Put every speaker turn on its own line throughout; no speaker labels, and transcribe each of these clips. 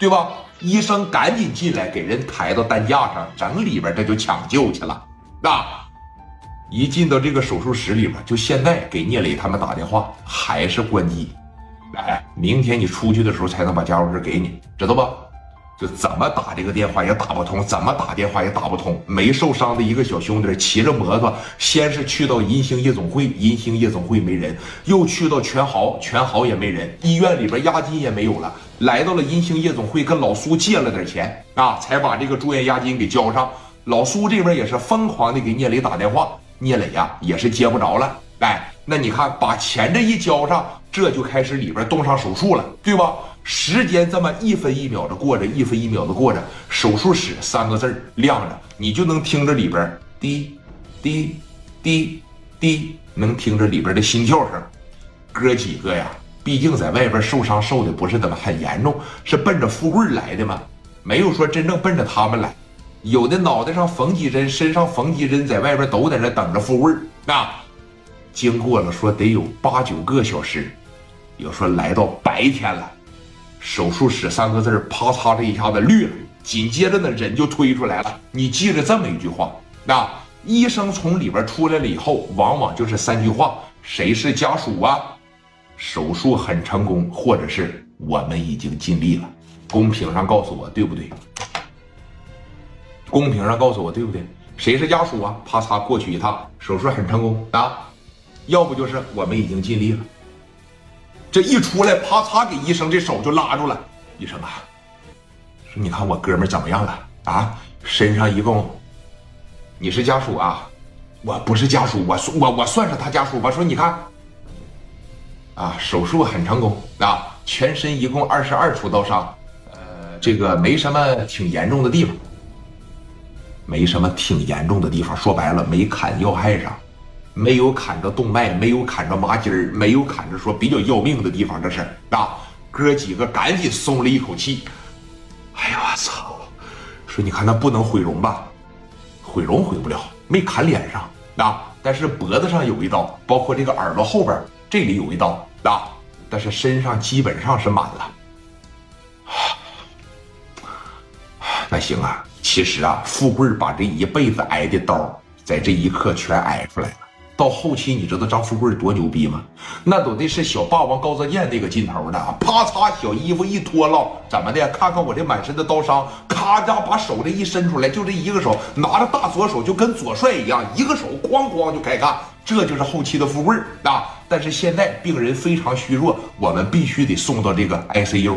对吧？医生赶紧进来，给人抬到担架上，整里边这就抢救去了。那一进到这个手术室里边，就现在给聂磊他们打电话，还是关机。哎，明天你出去的时候才能把家伙事给你，知道不？就怎么打这个电话也打不通，怎么打电话也打不通。没受伤的一个小兄弟骑着摩托，先是去到银星夜总会，银星夜总会没人，又去到全豪，全豪也没人，医院里边押金也没有了。来到了银星夜总会，跟老苏借了点钱啊，才把这个住院押金给交上。老苏这边也是疯狂的给聂磊打电话，聂磊呀也是接不着了。哎，那你看把钱这一交上，这就开始里边动上手术了，对吧？时间这么一分一秒的过着，一分一秒的过着，手术室三个字亮着，你就能听着里边滴滴滴滴，能听着里边的心跳声。哥几个呀，毕竟在外边受伤受的不是怎么很严重，是奔着富贵来的嘛？没有说真正奔着他们来，有的脑袋上缝几针，身上缝几针，在外边都在那等着富贵。那经过了说得有八九个小时，有说来到白天了。手术室三个字啪嚓这一下子绿了，紧接着呢，人就推出来了。你记着这么一句话：那医生从里边出来了以后，往往就是三句话：谁是家属啊？手术很成功，或者是我们已经尽力了。公屏上告诉我对不对？公屏上告诉我对不对？谁是家属啊？啪嚓过去一趟，手术很成功啊，要不就是我们已经尽力了。这一出来，啪嚓给医生这手就拉住了。医生啊，说你看我哥们怎么样了啊？身上一共，你是家属啊？我不是家属，我我我算是他家属吧。说你看，啊，手术很成功啊，全身一共二十二处刀伤，呃，这个没什么挺严重的地方，没什么挺严重的地方。说白了，没砍要害上。没有砍着动脉，没有砍着麻筋儿，没有砍着说比较要命的地方，这是啊，哥几个赶紧松了一口气。哎呀，我操！说你看那不能毁容吧？毁容毁不了，没砍脸上啊，但是脖子上有一刀，包括这个耳朵后边这里有一刀啊，但是身上基本上是满了。那行啊，其实啊，富贵把这一辈子挨的刀，在这一刻全挨出来了。到后期，你知道张富贵多牛逼吗？那都得是小霸王高泽健那个劲头的啊，啪嚓，小衣服一脱了，怎么的？看看我这满身的刀伤，咔嚓把手这一伸出来，就这一个手拿着大左手，就跟左帅一样，一个手哐哐就开干，这就是后期的富贵啊！但是现在病人非常虚弱，我们必须得送到这个 ICU，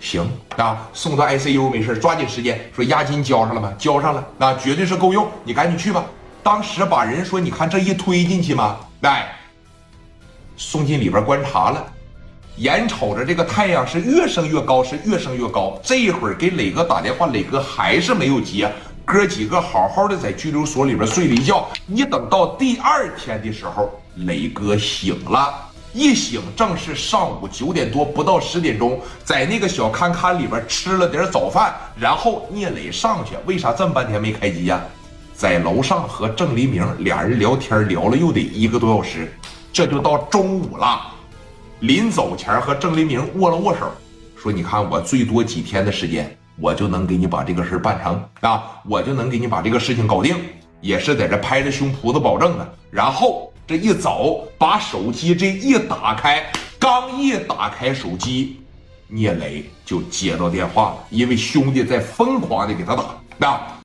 行啊，送到 ICU 没事，抓紧时间，说押金交上了吗？交上了，那绝对是够用，你赶紧去吧。当时把人说，你看这一推进去吗？来，送进里边观察了，眼瞅着这个太阳是越升越高，是越升越高。这一会儿给磊哥打电话，磊哥还是没有接。哥几个好好的在拘留所里边睡了一觉。一等到第二天的时候，磊哥醒了，一醒正是上午九点多，不到十点钟，在那个小看看里边吃了点早饭，然后聂磊上去。为啥这么半天没开机呀？在楼上和郑黎明俩人聊天，聊了又得一个多小时，这就到中午了。临走前和郑黎明握了握手，说：“你看我最多几天的时间，我就能给你把这个事办成啊，我就能给你把这个事情搞定。”也是在这拍着胸脯子保证的。然后这一走，把手机这一打开，刚一打开手机，聂磊就接到电话了，因为兄弟在疯狂的给他打，啊。